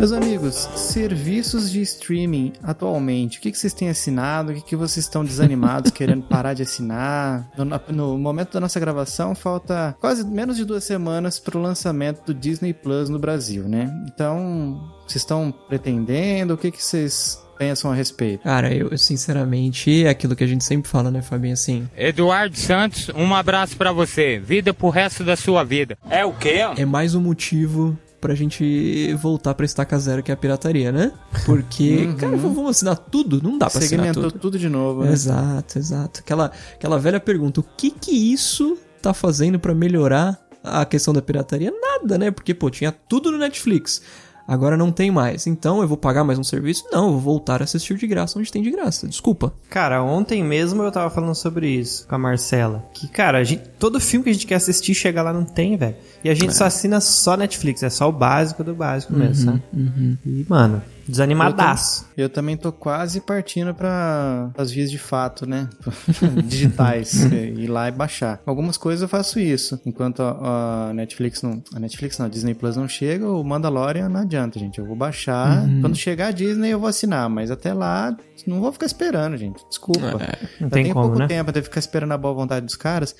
Meus amigos, serviços de streaming atualmente, o que, que vocês têm assinado? O que, que vocês estão desanimados querendo parar de assinar? No, no, momento da nossa gravação, falta quase menos de duas semanas para o lançamento do Disney Plus no Brasil, né? Então, vocês estão pretendendo? O que, que vocês pensam a respeito? Cara, eu sinceramente, é aquilo que a gente sempre fala, né, Fabinho, assim... Eduardo Santos, um abraço para você. Vida pro resto da sua vida. É o quê? É mais um motivo pra gente voltar pra estaca zero, que é a pirataria, né? Porque, uhum. cara, vamos assinar tudo? Não dá pra assinar tudo. tudo de novo, né? Exato, exato. Aquela, aquela velha pergunta, o que que isso tá fazendo para melhorar a questão da pirataria? Nada, né? Porque, pô, tinha tudo no Netflix. Agora não tem mais. Então eu vou pagar mais um serviço? Não, eu vou voltar a assistir de graça onde tem de graça. Desculpa. Cara, ontem mesmo eu tava falando sobre isso com a Marcela. Que, cara, a gente, todo filme que a gente quer assistir chega lá não tem, velho. E a gente é. só assina só Netflix. É só o básico do básico mesmo, uhum, sabe? Uhum. E, mano, Desanimadaço. Eu, eu, também tô quase partindo para as vias de fato, né? Digitais. ir lá e baixar. Algumas coisas eu faço isso. Enquanto a, a, Netflix não. A Netflix não, a Disney Plus não chega, o Mandalorian não adianta, gente. Eu vou baixar. Uhum. Quando chegar a Disney, eu vou assinar. Mas até lá, não vou ficar esperando, gente. Desculpa. É, não tem tem como, pouco né? tempo até ficar esperando a boa vontade dos caras.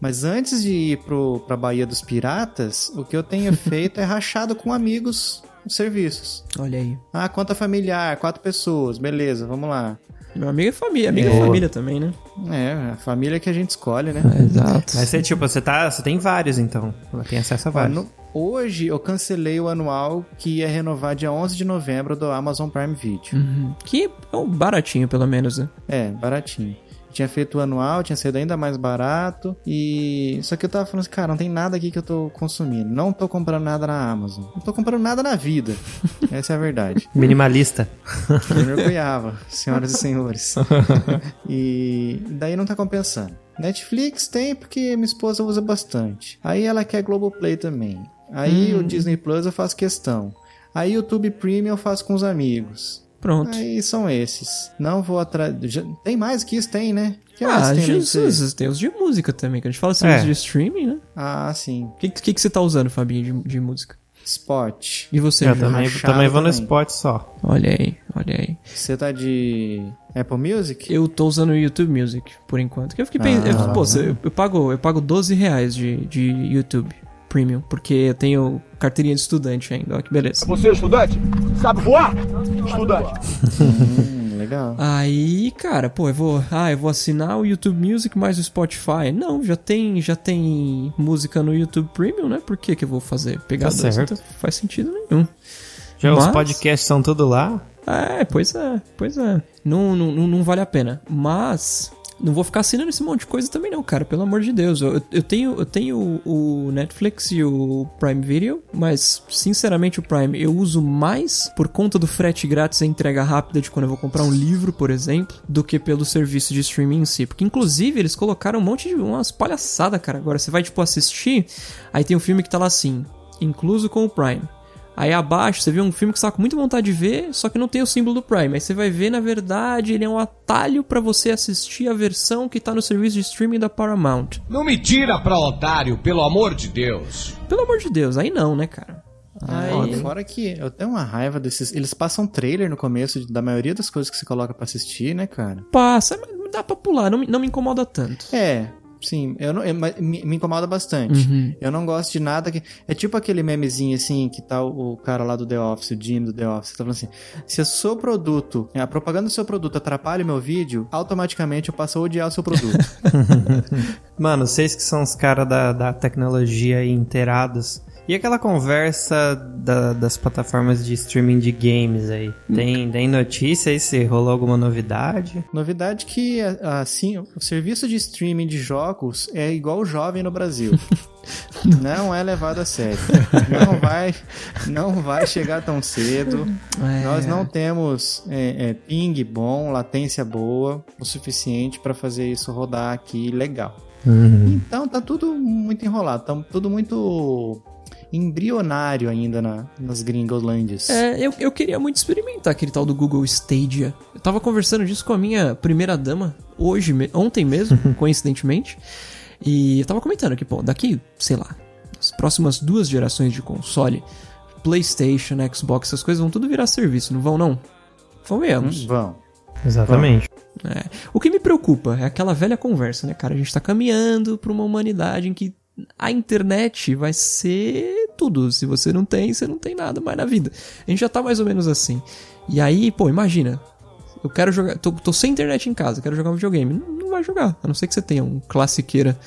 Mas antes de ir pro, pra Bahia dos Piratas, o que eu tenho feito é rachado com amigos serviços. Olha aí. Ah, conta familiar, quatro pessoas, beleza, vamos lá. Meu amigo é família, amigo é, é família também, né? É, a família que a gente escolhe, né? É, exato. Mas você, tipo, você tá. Você tem vários, então. Ela tem acesso a vários. no, hoje eu cancelei o anual que ia renovar dia 11 de novembro do Amazon Prime Video. Uhum. Que é um baratinho, pelo menos, né? É, baratinho tinha feito o anual, tinha sido ainda mais barato. E. Só que eu tava falando assim, cara, não tem nada aqui que eu tô consumindo. Não tô comprando nada na Amazon. Não tô comprando nada na vida. Essa é a verdade. Minimalista. Eu me orgulhava, senhoras e senhores. e daí não tá compensando. Netflix tem porque minha esposa usa bastante. Aí ela quer Globoplay também. Aí hum. o Disney Plus eu faço questão. Aí o YouTube Premium eu faço com os amigos. Pronto. Aí são esses. Não vou atrás. Tem mais que isso? Tem, né? Que ah, tem Jesus, tem os de música também, que a gente fala assim, é. de streaming, né? Ah, sim. O que, que, que você tá usando, Fabinho, de, de música? Spot. E você, Eu também, também vou no Spot só. Olha aí, olha aí. Você tá de Apple Music? Eu tô usando o YouTube Music, por enquanto. Que eu fiquei pensando, ah, pô, eu, eu, pago, eu pago 12 reais de, de YouTube. Premium, porque eu tenho carteirinha de estudante ainda. Olha que beleza. Você é estudante? Sabe voar? Estudante. hum, legal. Aí, cara, pô, eu vou, ah, eu vou assinar o YouTube Music mais o Spotify. Não, já tem, já tem música no YouTube Premium, né? Por que que eu vou fazer? Pegar tá dois, então faz sentido nenhum. Já Mas... os podcasts são tudo lá? É, pois é, pois é. Não, não, não vale a pena. Mas não vou ficar assinando esse monte de coisa também não, cara, pelo amor de Deus. Eu, eu tenho, eu tenho o Netflix e o Prime Video, mas sinceramente o Prime eu uso mais por conta do frete grátis e entrega rápida de quando eu vou comprar um livro, por exemplo, do que pelo serviço de streaming em si. Porque inclusive eles colocaram um monte de umas palhaçadas, cara. Agora você vai tipo assistir, aí tem um filme que tá lá assim, incluso com o Prime. Aí abaixo você vê um filme que você tá com muita vontade de ver, só que não tem o símbolo do Prime. Aí você vai ver, na verdade, ele é um atalho para você assistir a versão que tá no serviço de streaming da Paramount. Não me tira pra otário, pelo amor de Deus. Pelo amor de Deus, aí não, né, cara? Aí... fora que eu tenho uma raiva desses. Eles passam trailer no começo da maioria das coisas que você coloca para assistir, né, cara? Passa, mas dá pra pular, não, não me incomoda tanto. É, Sim, eu não, eu, me, me, incomoda bastante. Uhum. Eu não gosto de nada que. É tipo aquele memezinho assim, que tá o, o cara lá do The Office, o Jim do The Office, tá falando assim: se o seu produto, a propaganda do seu produto atrapalha o meu vídeo, automaticamente eu passo a odiar o seu produto. Mano, vocês que são os caras da, da tecnologia inteirados e aquela conversa da, das plataformas de streaming de games aí? Tem, tem notícia aí se rolou alguma novidade? Novidade que, assim, o serviço de streaming de jogos é igual o jovem no Brasil. não é levado a sério. Não vai, não vai chegar tão cedo. É. Nós não temos é, é, ping bom, latência boa o suficiente para fazer isso rodar aqui legal. Uhum. Então tá tudo muito enrolado, tá tudo muito embrionário ainda na, nas gringolândias. É, eu, eu queria muito experimentar aquele tal do Google Stadia. Eu tava conversando disso com a minha primeira dama hoje, ontem mesmo, coincidentemente. E eu tava comentando que, pô, daqui, sei lá, as próximas duas gerações de console, PlayStation, Xbox, essas coisas vão tudo virar serviço, não vão não? Convenhamos. Vão. Exatamente. É. O que me preocupa é aquela velha conversa, né, cara? A gente tá caminhando pra uma humanidade em que a internet vai ser tudo. Se você não tem, você não tem nada mais na vida. A gente já tá mais ou menos assim. E aí, pô, imagina. Eu quero jogar. Tô, tô sem internet em casa, quero jogar um videogame. Não, não vai jogar. A não ser que você tenha um classiqueira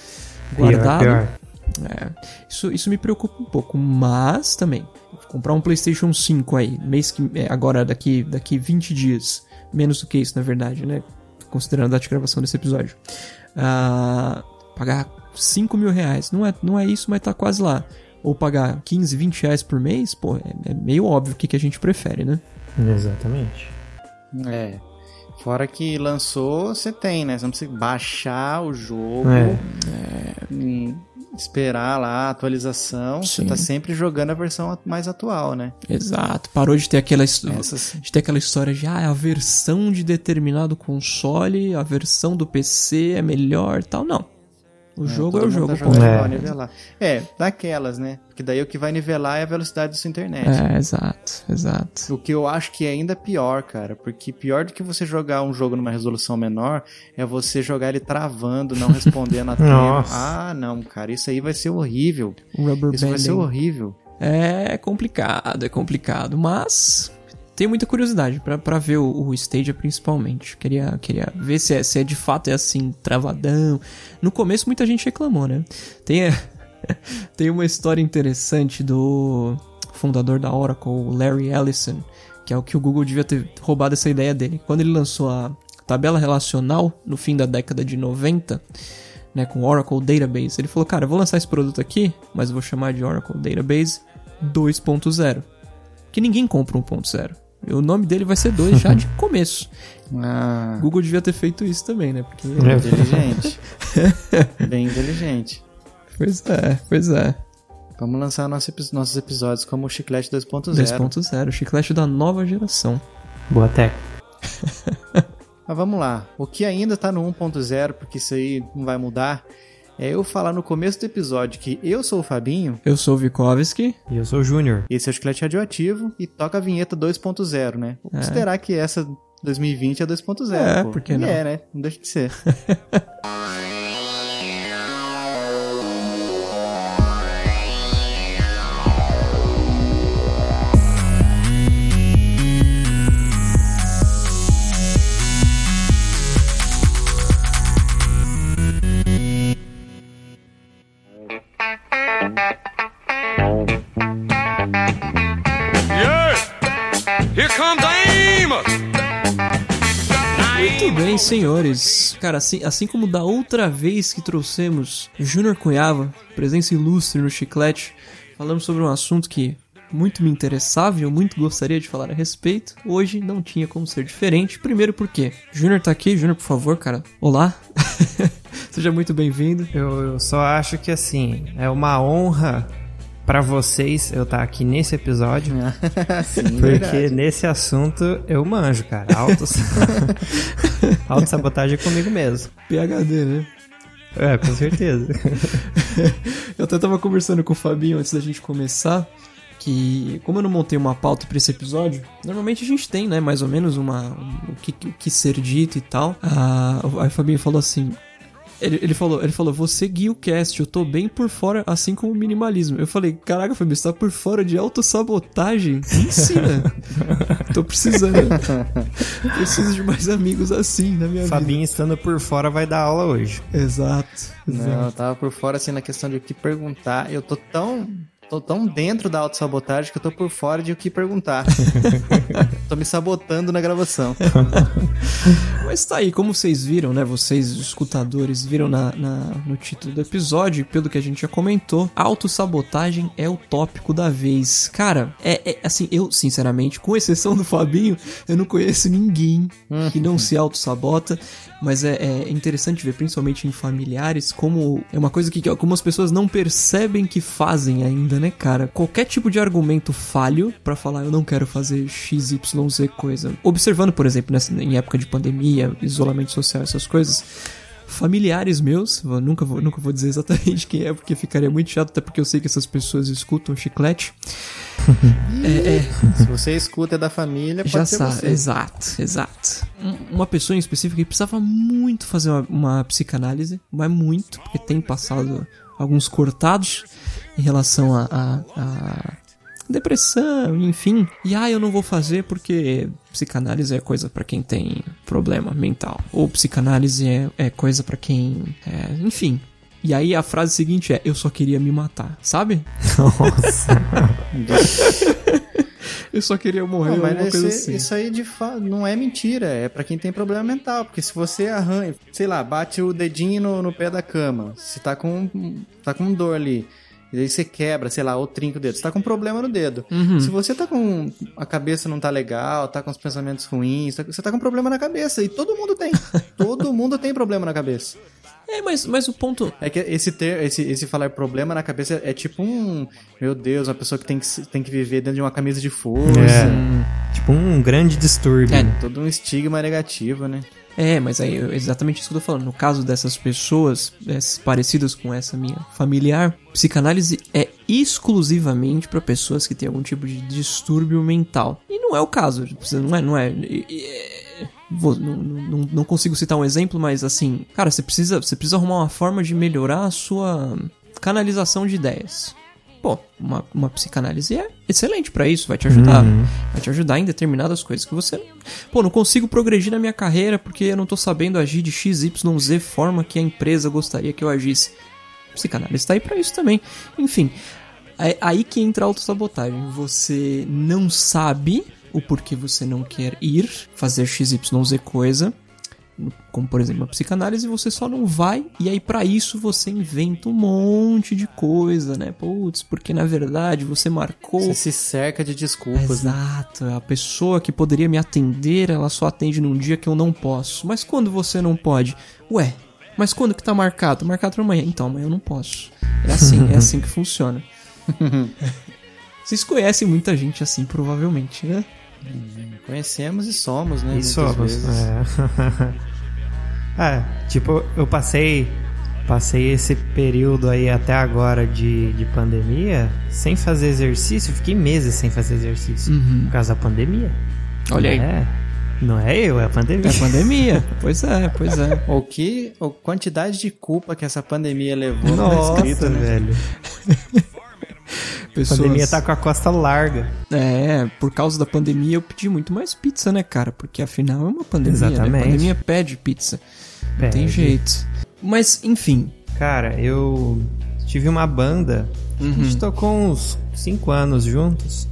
guardado. É, isso, isso me preocupa um pouco, mas também, comprar um PlayStation 5 aí, mês que, é, agora daqui, daqui 20 dias, menos do que isso na verdade, né? Considerando a data de gravação desse episódio. Ah, pagar 5 mil reais, não é, não é isso, mas tá quase lá. Ou pagar 15, 20 reais por mês, pô, é, é meio óbvio o que, que a gente prefere, né? Exatamente. É. Fora que lançou, você tem, né? Você não precisa baixar o jogo, É. é, esperar lá a atualização. Sim. Você tá sempre jogando a versão mais atual, né? Exato. Parou de ter aquela, Essas- de ter aquela história de ah, a versão de determinado console, a versão do PC é melhor e tal. Não. O jogo é o mundo jogo, tá pô. É. nivelar. É, daquelas, né? Porque daí o que vai nivelar é a velocidade da sua internet. É, exato, exato. O que eu acho que é ainda pior, cara, porque pior do que você jogar um jogo numa resolução menor é você jogar ele travando, não respondendo a tempo. Ah, não, cara, isso aí vai ser horrível. Rubber Isso vai ser banding. horrível. É complicado, é complicado, mas tenho muita curiosidade pra ver o, o Stadia principalmente. Queria, queria ver se é, se é de fato é assim, travadão. No começo muita gente reclamou, né? Tem, tem uma história interessante do fundador da Oracle, Larry Ellison, que é o que o Google devia ter roubado essa ideia dele. Quando ele lançou a tabela relacional no fim da década de 90, né, com Oracle Database. Ele falou, cara, eu vou lançar esse produto aqui, mas eu vou chamar de Oracle Database 2.0. Que ninguém compra 1.0. O nome dele vai ser 2 já de começo. Ah, Google devia ter feito isso também, né? Porque... É. inteligente. Bem inteligente. Pois é, pois é. Vamos lançar nosso nossos episódios como o Chiclete 2.0. 2.0, o chiclete da nova geração. Boa tech. Mas vamos lá. O que ainda tá no 1.0, porque isso aí não vai mudar, é eu falar no começo do episódio que eu sou o Fabinho, Eu sou o Vikovski. E eu sou o Júnior. esse é o Chiclete Radioativo, e toca a vinheta 2.0, né? Vou considerar que essa 2020 é 2.0. É, pô. por que E não? é, né? Não deixa de ser. Muito bem, senhores. Cara, assim, assim como da outra vez que trouxemos Júnior Cunhava, presença ilustre no Chiclete, falamos sobre um assunto que muito me interessava e eu muito gostaria de falar a respeito. Hoje não tinha como ser diferente. Primeiro porque Júnior tá aqui. Júnior, por favor, cara. Olá. Seja muito bem-vindo. Eu, eu só acho que assim, é uma honra pra vocês eu estar aqui nesse episódio. Sim, Porque verdade. nesse assunto eu manjo, cara. Autos... Autossabotagem é comigo mesmo. PHD, né? É, com certeza. Eu até tava conversando com o Fabinho antes da gente começar que, como eu não montei uma pauta pra esse episódio, normalmente a gente tem, né, mais ou menos uma, um- o, que, o que ser dito e tal. Ah, aí o Fabinho falou assim. Ele, ele falou, ele falou, você guia o cast, eu tô bem por fora, assim como o minimalismo. Eu falei, caraca, Fabinho, você tá por fora de autossabotagem? Me ensina. tô precisando. Preciso de mais amigos assim na minha Fabinho estando por fora vai dar aula hoje. vida. Exato. exato. Não, eu tava por fora assim na questão de o que perguntar. Eu tô tão. Tô tão dentro da autossabotagem que eu tô por fora de o que perguntar. tô me sabotando na gravação. Mas tá aí, como vocês viram, né? Vocês, escutadores, viram na, na- no título do episódio, pelo que a gente já comentou, autossabotagem é o tópico da vez. Cara, é, é, assim, eu, sinceramente, com exceção do Fabinho, eu não conheço ninguém que não se autossabota. Mas é, é interessante ver, principalmente em familiares, como é uma coisa que como as pessoas não percebem que fazem ainda, né, cara? Qualquer tipo de argumento falho pra falar eu não quero fazer XYZ coisa. Observando, por exemplo, nessa, em época de pandemia, isolamento social, essas coisas. Familiares meus, eu nunca vou, nunca vou dizer exatamente quem é, porque ficaria muito chato, até porque eu sei que essas pessoas escutam chiclete. É, é, Se você escuta é da família, pode já ser sabe, você. exato, exato. Um- Uma pessoa em específico que precisava muito fazer uma, uma psicanálise, mas muito, porque tem passado alguns cortados em relação a, a- a depressão, enfim. E ah, eu não vou fazer porque psicanálise é coisa pra quem tem problema mental. Ou psicanálise é, é coisa pra quem. é, enfim. E aí a frase seguinte é: Eu só queria me matar, sabe? Nossa. Eu só queria morrer, Não, mas alguma esse- assim. isso aí de fato não é mentira, é pra quem tem problema mental. Porque se você arranha, sei lá, bate o dedinho no, no pé da cama, você tá com, tá com dor ali. E aí você quebra, sei lá, ou trinca o dedo. Você tá com problema no dedo. Uhum. Se você tá com. A cabeça não tá legal, tá com os pensamentos ruins, tá- você tá com problema na cabeça. E todo mundo tem. todo mundo tem problema na cabeça. É, mas, mas o ponto. É que esse ter, esse, esse falar problema na cabeça é tipo um. Meu Deus, uma pessoa que tem que, tem que viver dentro de uma camisa de força. É. Tipo um grande distúrbio. É, Todo um estigma negativo, né? É, mas aí é exatamente isso que eu tô falando. No caso dessas pessoas essas parecidas com essa minha familiar, psicanálise é exclusivamente pra pessoas que têm algum tipo de distúrbio mental. E não é o caso, não é, não é. Vou- não, não, não consigo citar um exemplo, mas assim, cara, você precisa, você precisa arrumar uma forma de melhorar a sua canalização de ideias. Pô, uma, uma psicanálise é excelente pra isso, vai te ajudar. Vai te ajudar em determinadas coisas que você. Pô, não consigo progredir na minha carreira porque eu não tô sabendo agir de XYZ forma que a empresa gostaria que eu agisse. Psicanálise tá aí pra isso também. Enfim, é aí que entra a autossabotagem. Você não sabe o porquê você não quer ir fazer XYZ coisa. Como por exemplo a psicanálise, você só não vai, e aí pra isso você inventa um monte de coisa, né? Putz, porque na verdade você marcou Você se cerca de desculpas. né? Exato, a pessoa que poderia me atender, ela só atende num dia que eu não posso. Mas quando você não pode? Ué, mas quando que tá marcado? Marcado pra amanhã. Então, amanhã eu não posso. É assim, é assim que funciona. Vocês conhecem muita gente assim, provavelmente, né? Conhecemos e somos, né? Muitas vezes. é. é, tipo, eu passei passei esse período aí até agora de, de pandemia sem fazer exercício, fiquei meses sem fazer exercício por causa da pandemia. Olha aí. É, não é eu, é a pandemia. É a pandemia. pois é, pois é. O que, a quantidade de culpa que essa pandemia levou no Nossa, escrito, né? velho. A Pessoas... pandemia tá com a costa larga. É, por causa da pandemia eu pedi muito mais pizza, né, cara? Porque afinal é uma pandemia, né? Exatamente. A pandemia pede pizza. Não tem Pede. jeito. Mas, enfim. Cara, eu tive uma banda. A gente tocou uns 5 anos juntos.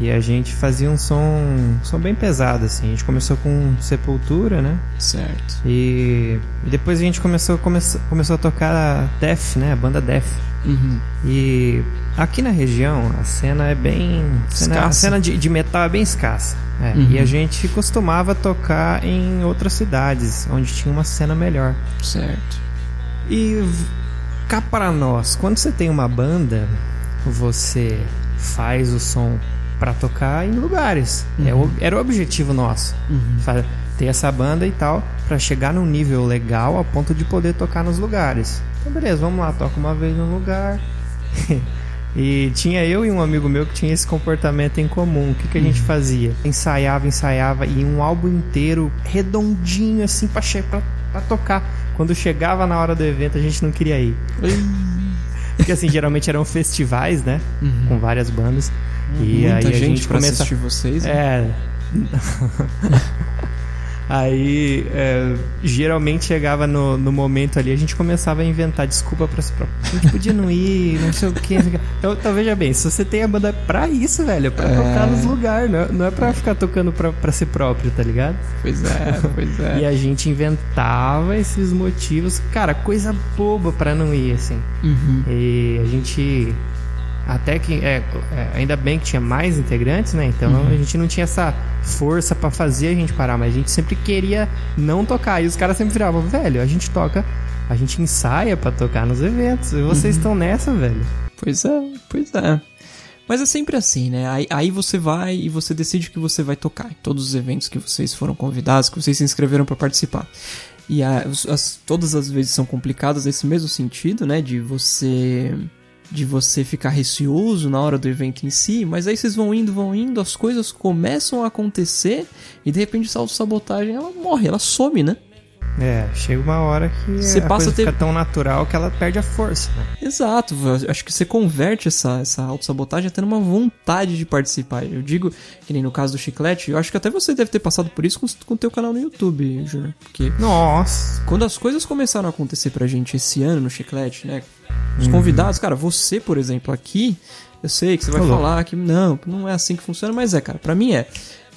E a gente fazia um som, um som bem pesado, assim. A gente começou com Sepultura, né? Certo. E, e depois a gente começou, começou, começou a tocar Def, né? A banda Def. Uhum. E aqui na região a cena é bem. Cena, a cena de, de metal é bem escassa. É, Uhum. E a gente costumava tocar em outras cidades, onde tinha uma cena melhor. Certo. E cá para nós, quando você tem uma banda, você faz o som pra tocar em lugares. É o- era o objetivo nosso. Fa- Ter essa banda e tal, pra chegar num nível legal a ponto de poder tocar nos lugares. Então, beleza, vamos lá, toca uma vez num lugar. e tinha eu e um amigo meu que tinha esse comportamento em comum. O que, que a gente fazia? Ensaiava, ensaiava e um álbum inteiro redondinho assim pra, pra, pra tocar. Quando chegava na hora do evento, a gente não queria ir. Porque assim, geralmente eram festivais, né? Com várias bandas. E Muita aí a gente, começa... assistir vocês. né? É. Aí, é, geralmente chegava no, no momento ali, a gente começava a inventar desculpa pra si próprio. A gente podia não ir, não sei o que. Então, então, veja bem, se você tem a banda pra isso, velho, é pra tocar nos lugares, não é, não é pra ficar tocando pra, pra si próprio, tá ligado? Pois é, pois é. E a gente inventava esses motivos, cara, coisa boba pra não ir, assim. Uhum. E a gente. Até que. É, é, ainda bem que tinha mais integrantes, né? Então Uhum. a gente não tinha essa força pra fazer a gente parar, mas a gente sempre queria não tocar. E os caras sempre viravam, velho, a gente toca. A gente ensaia pra tocar nos eventos. E vocês Uhum. estão nessa, velho. Pois é, pois é. Mas é sempre assim, né? Aí, aí você vai e você decide que você vai tocar em todos os eventos que vocês foram convidados, que vocês se inscreveram pra participar. E a- as- todas as vezes são complicadas nesse mesmo sentido, né? De você de você ficar receoso na hora do evento em si, mas aí vocês vão indo, vão indo, as coisas começam a acontecer e de repente essa autossabotagem ela morre, ela some, né? É, chega uma hora que Você a passa coisa a ter- fica tão natural que ela perde a força, né? Exato, acho que você converte essa, essa autossabotagem até numa vontade de participar. Eu digo, que nem no caso do chiclete, eu acho que até você deve ter passado por isso com com o teu canal no YouTube, Júnior. Porque Nossa. quando as coisas começaram a acontecer pra gente esse ano no chiclete, né? Os convidados, cara, você, por exemplo, aqui, eu sei que você vai Falou. falar que não, não é assim que funciona, mas é, cara, pra mim é.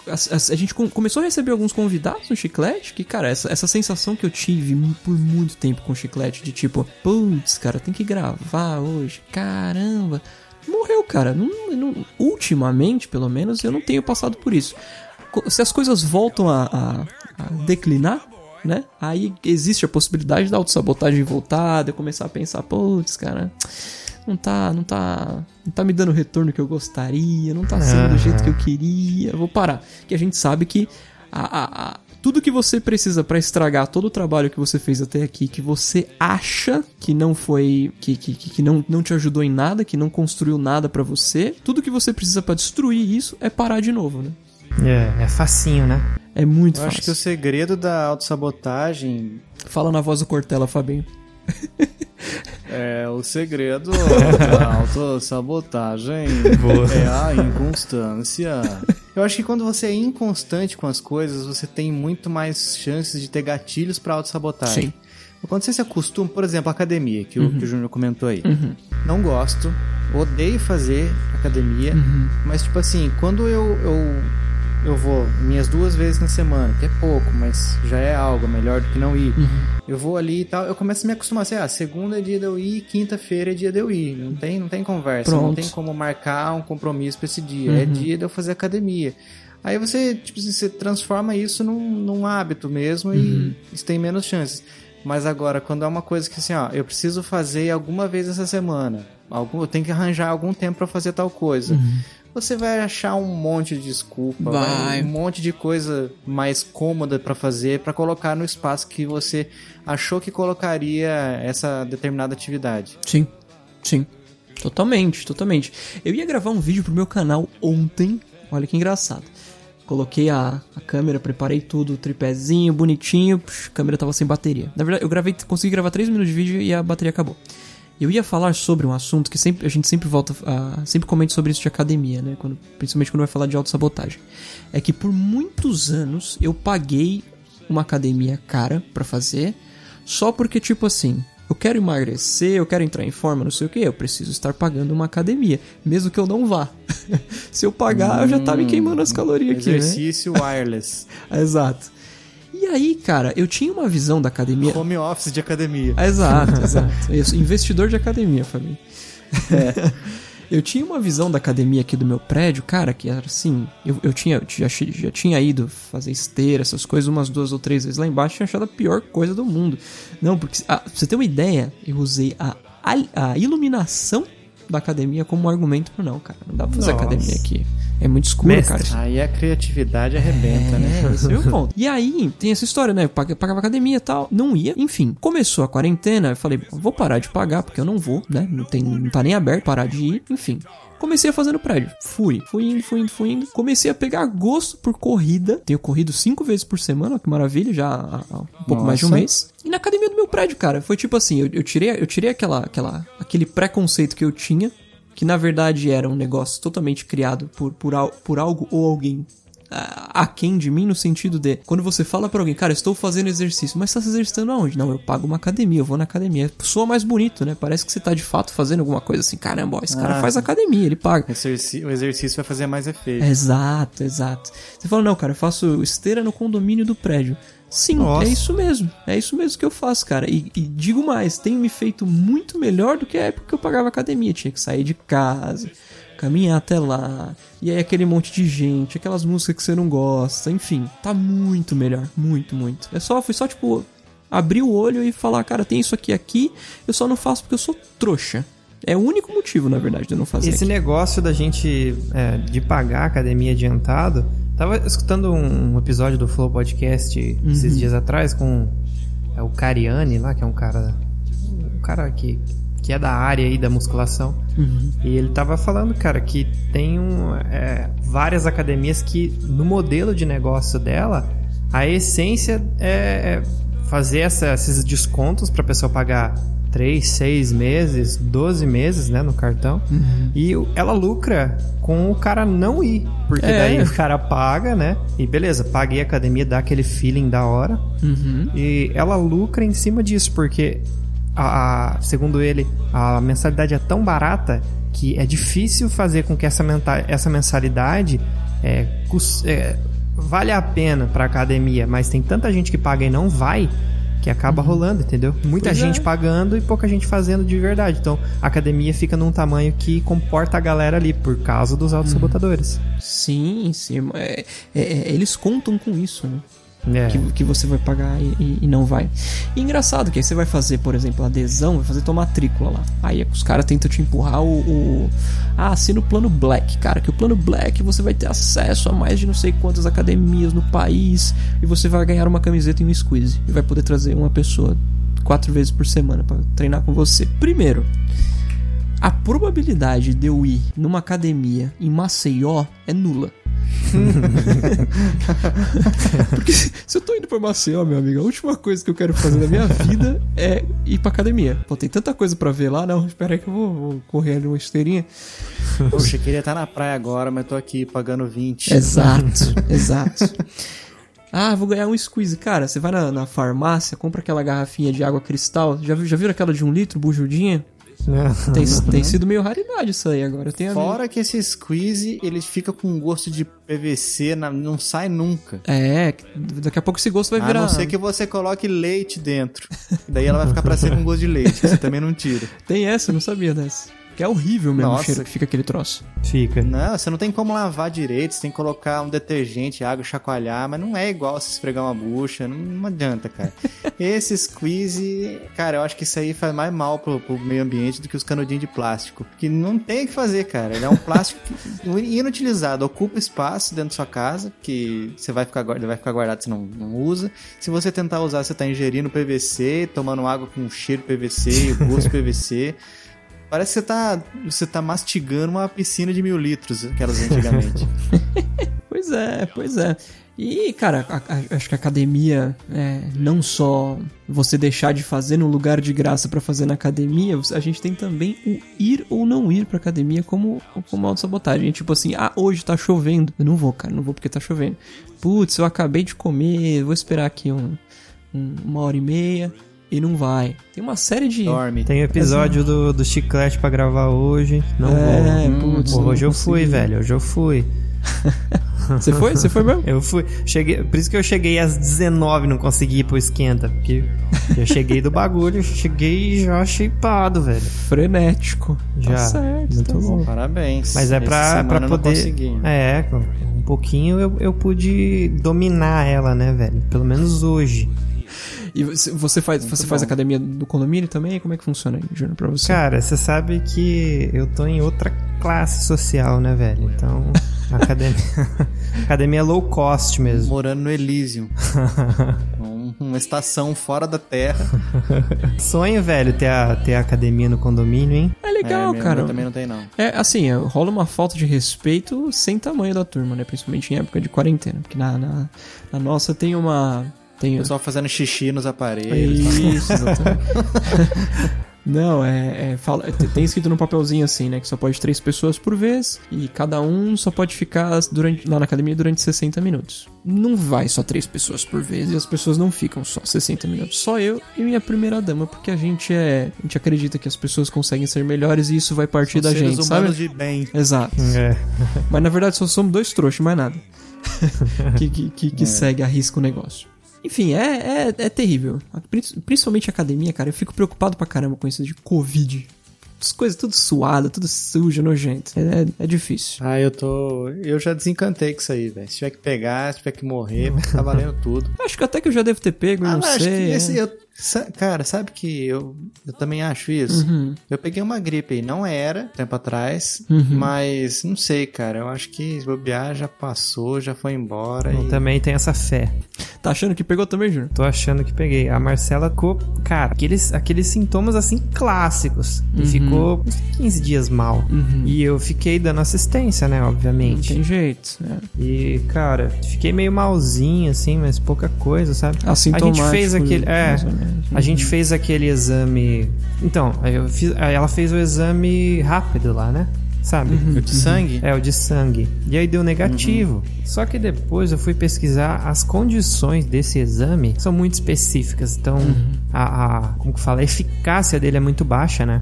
A, a- a gente com- começou a receber alguns convidados no chiclete que, cara, essa, essa sensação que eu tive por muito tempo com o chiclete, de tipo, putz, cara, tem que gravar hoje, caramba. Morreu, cara. Não- não- ultimamente, pelo menos, eu não tenho passado por isso. Se as coisas voltam a, a- a declinar, né? Aí existe a possibilidade da autossabotagem voltar, de eu começar a pensar, putz, cara, não tá, não tá, não tá me dando o retorno que eu gostaria, não tá sendo do jeito que eu queria, vou parar. Que a gente sabe que a- a- a- tudo que você precisa pra estragar todo o trabalho que você fez até aqui, que você acha que não foi, que, que, que que não, não te ajudou em nada, que não construiu nada pra você, tudo que você precisa pra destruir isso é parar de novo, né? É, é facinho, né? É muito Eu fácil. acho que o segredo da autossabotagem Fala na voz do Cortella, Fabinho. é o segredo da autossabotagem é a inconstância. Eu acho que quando você é inconstante com as coisas, você tem muito mais chances de ter gatilhos pra autossabotagem. Sim. Quando você se acostuma, por exemplo, academia, que, o, que o Júnior comentou aí. Não gosto, odeio fazer academia, mas tipo assim, quando eu, eu, eu vou minhas duas vezes na semana, que é pouco, mas já é algo, é melhor do que não ir. Eu vou ali e tal, eu começo a me acostumar assim, ah, segunda é dia de eu ir, quinta-feira é dia de eu ir. Não tem, não tem conversa, não Pronto. tem como marcar um compromisso pra esse dia. É dia de eu fazer academia. Aí você, tipo, assim, você transforma isso num, num hábito mesmo e isso tem menos chances. Mas agora, quando é uma coisa que assim, ó, eu preciso fazer alguma vez essa semana, algum, eu tenho que arranjar algum tempo pra fazer tal coisa. Você vai achar um monte de desculpa, Vai. um monte de coisa mais cômoda pra fazer, pra colocar no espaço que você achou que colocaria essa determinada atividade. Sim, sim. Totalmente, totalmente. Eu ia gravar um vídeo pro meu canal ontem. Olha que engraçado. Coloquei a, a câmera, preparei tudo, o tripézinho, bonitinho. a câmera tava sem bateria. Na verdade, eu gravei, consegui gravar 3 minutos de vídeo e a bateria acabou. Eu ia falar sobre um assunto que sempre, a gente sempre volta a. Sempre comenta sobre isso de academia, né? Quando, principalmente quando vai falar de autossabotagem. É que por muitos anos eu paguei uma academia cara pra fazer, só porque, tipo assim, eu quero emagrecer, eu quero entrar em forma, não sei o que, eu preciso estar pagando uma academia, mesmo que eu não vá. Se eu pagar, eu já tá me queimando as calorias aqui, né? Exercício wireless. Exato. E aí, cara, eu tinha uma visão da academia. Home office de academia. Exato, exato. Isso, investidor de academia, Fabinho. Eu tinha uma visão da academia aqui do meu prédio, cara, que era assim. Eu, eu tinha, já, já tinha ido fazer esteira, essas coisas, umas duas ou três vezes lá embaixo, tinha achado a pior coisa do mundo. Não, porque, ah, pra você ter uma ideia, eu usei a, a, a iluminação da academia como argumento pra não, cara. Não dá pra fazer Nossa. academia aqui. É muito escuro, Mestre. cara. Aí a criatividade arrebenta, né? É, esse é o ponto. E aí, tem essa história, né? Eu pag- pagava academia e tal, não ia. Enfim, começou a quarentena, eu falei, vou parar de pagar, porque eu não vou, né? Não, tem, não tá nem aberto, parar de ir, enfim. Comecei a fazer no prédio. Fui, fui indo, fui indo, fui indo. Comecei a pegar gosto por corrida. Tenho corrido cinco vezes por semana, que maravilha, já há, um pouco mais de um Nossa. mês. E na academia do meu prédio, cara, foi tipo assim, eu, eu tirei, eu tirei aquela, aquela, aquele preconceito que eu tinha, que na verdade era um negócio totalmente criado por, por, por algo ou alguém aquém de mim no sentido de quando você fala pra alguém, cara, estou fazendo exercício, mas você tá se exercitando aonde? Não, eu pago uma academia, eu vou na academia. Soa mais bonito, né? Parece que você tá de fato fazendo alguma coisa assim, caramba, ó, esse cara Ah, faz academia, ele paga. O exercício, o exercício vai fazer mais efeito. Exato, exato. Você fala, não, cara, eu faço esteira no condomínio do prédio. Sim, Nossa. é isso mesmo. É isso mesmo que eu faço, cara. E, e digo mais, tem me feito muito melhor do que a época que eu pagava academia. Tinha que sair de casa, caminhar até lá. E aí aquele monte de gente, aquelas músicas que você não gosta, enfim, tá muito melhor, muito, muito. É só, foi só tipo abrir o olho e falar, cara, tem isso aqui aqui, eu só não faço porque eu sou trouxa. É o único motivo, na verdade, de eu não fazer. Esse aqui. negócio da gente é, de pagar a academia adiantado. Tava escutando um episódio do Flow Podcast Uhum. esses dias atrás com é, o Cariani lá, que é um cara. Um cara que que é da área aí da musculação. E ele tava falando, cara, que tem um, é, várias academias que no modelo de negócio dela, a essência é é fazer essa- esses descontos pra pessoa pagar 3, 6 meses, 12 meses, né, no cartão. E o- ela lucra com o cara não ir. Porque É. daí o cara paga, né? E beleza, paguei a academia, dá aquele feeling da hora. Uhum. E ela lucra em cima disso, porque, a, a- segundo ele, a mensalidade é tão barata que é difícil fazer com que essa, menta- essa mensalidade é, cus- é, vale a pena pra academia, mas tem tanta gente que paga e não vai que acaba rolando, entendeu? Muita Pois é. gente pagando e pouca gente fazendo de verdade. Então a academia fica num tamanho que comporta a galera ali por causa dos autossabotadores. Sim, sim. É, é, é, eles contam com isso, né? É. que, que você vai pagar e, e- não vai. E engraçado que aí você vai fazer, por exemplo, adesão, vai fazer tua matrícula lá. Aí os caras tentam te empurrar o, o. Ah, assina o plano Black, cara. Que o plano Black você vai ter acesso a mais de não sei quantas academias no país. E você vai ganhar uma camiseta e um squeeze. E vai poder trazer uma pessoa quatro vezes por semana pra treinar com você. Primeiro. A probabilidade de eu ir numa academia em Maceió é nula. Porque se eu tô indo pra Maceió, meu amigo, a última coisa que eu quero fazer na minha vida é ir pra academia. Pô, tem tanta coisa pra ver lá, não, espera aí que eu vou, vou correr ali uma esteirinha. Poxa, eu queria estar na praia agora, mas tô aqui pagando 20. Exato, exato. Ah, vou ganhar um squeeze. Cara, você vai na, na farmácia, compra aquela garrafinha de água cristal. Já, viu- já viram aquela de um litro, bujudinha? Tem, tem sido meio raridade isso aí agora. Eu tenho amigo- Fora que esse squeeze, ele fica com gosto de PVC, na- não sai nunca. É, daqui a pouco esse gosto vai A virar. não ser que você coloque leite dentro. Daí ela vai ficar pra ser com gosto de leite, que você também não tira. Tem essa, eu não sabia dessa. Que é horrível mesmo o Nossa. cheiro que fica aquele troço. Fica. Não, você não tem como lavar direito, você tem que colocar um detergente, água, chacoalhar, mas não é igual se esfregar uma bucha, não, não adianta, cara. Esse squeeze, cara, eu acho que isso aí faz mais mal pro, pro meio ambiente do que os canudinhos de plástico. Que não tem o que fazer, cara. Ele é um plástico inutilizado, ocupa espaço dentro da sua casa, que você vai ficar, vai ficar guardado, você não, não usa. Se você tentar usar, você tá ingerindo PVC, tomando água com cheiro PVC, e gosto PVC. Parece que você tá, você tá mastigando uma piscina de mil litros, aquelas antigamente. Pois é, pois é. E, cara, a- a- acho que a academia é não só você deixar de fazer num lugar de graça pra fazer na academia, a gente tem também o ir ou não ir pra academia como, como autossabotagem. Tipo assim, ah, hoje tá chovendo. Eu não vou, cara, não vou porque tá chovendo. Putz, eu acabei de comer, vou esperar aqui um- um- uma hora e meia. E não vai. Tem uma série de. Dorme. Tem episódio do, do chiclete pra gravar hoje. Não É, vou. putz, Pô, não hoje eu consegui. fui, velho. Hoje eu fui. Você foi? Você foi mesmo? Eu fui. Cheguei, por isso que eu cheguei às 19 não consegui ir pro esquenta. Porque eu cheguei do bagulho, cheguei já shapeado, velho. Frenético. Já. Tá certo. Muito tá bom. Parabéns. Mas é Essa pra, pra poder. consegui. É, um pouquinho eu, eu pude dominar ela, né, velho? Pelo menos hoje. E você faz, você faz academia do condomínio também? Como é que funciona aí, Júnior, pra você? Cara, você sabe que eu tô em outra classe social, né, velho? Então, academia, academia low cost mesmo. Morando no Elysium. Um- uma estação fora da Terra. Sonho, velho, ter a, ter a academia no condomínio, hein? É legal, é, cara. meu também não tem, não. É, assim, é, rola uma falta de respeito sem tamanho da turma, né? Principalmente em época de quarentena. Porque na, na, na nossa tem uma. Tem, O pessoal fazendo xixi nos aparelhos. tá? Isso, exatamente. Não, é, é, fala, tem- escrito no papelzinho assim, né? Que só pode três pessoas por vez e cada um só pode ficar durante, lá na academia durante 60 minutos. Não vai só três pessoas por vez e as pessoas não ficam só 60 minutos. Só eu e minha primeira dama, porque a gente é. A gente acredita que as pessoas conseguem ser melhores e isso vai partir São da seres gente, humanos sabe? de bem. Exato. É. Mas na verdade só somos dois trouxas, mais nada. que que, que, que segue, arrisca o negócio. Enfim, é, é, é terrível. Prin- Principalmente a academia, cara. Eu fico preocupado pra caramba com isso de Covid. As coisas tudo suada, tudo sujo, nojento. É, é difícil. Ah, eu tô. Eu já desencantei com isso aí, velho. Se tiver que pegar, se tiver que morrer, tá valendo tudo. Acho que até que eu já devo ter pego, Ah, não mas acho sei. que é. esse, eu, Sa- cara, sabe que eu, eu também acho isso? Uhum. Eu peguei uma gripe aí, não era, tempo atrás, Uhum. mas não sei, cara. Eu acho que se bobear já passou, já foi embora. Eu e- também tenho essa fé. Tá achando que pegou também, Júnior? Tô achando que peguei. A Marcela ficou, cara, aqueles, aqueles sintomas assim clássicos. E ficou uns 15 dias mal. E eu fiquei dando assistência, né? Não Obviamente. tem jeito, né? E, cara, fiquei meio malzinho, assim, mas pouca coisa, sabe? A gente fez aquele. É. a gente fez aquele exame. Então, fiz, ela fez o exame rápido lá, né? Sabe? O de sangue? É, o de sangue. E aí deu negativo. Só que depois eu fui pesquisar as condições desse exame são muito específicas. Então, a, a- como que fala? A eficácia dele é muito baixa, né?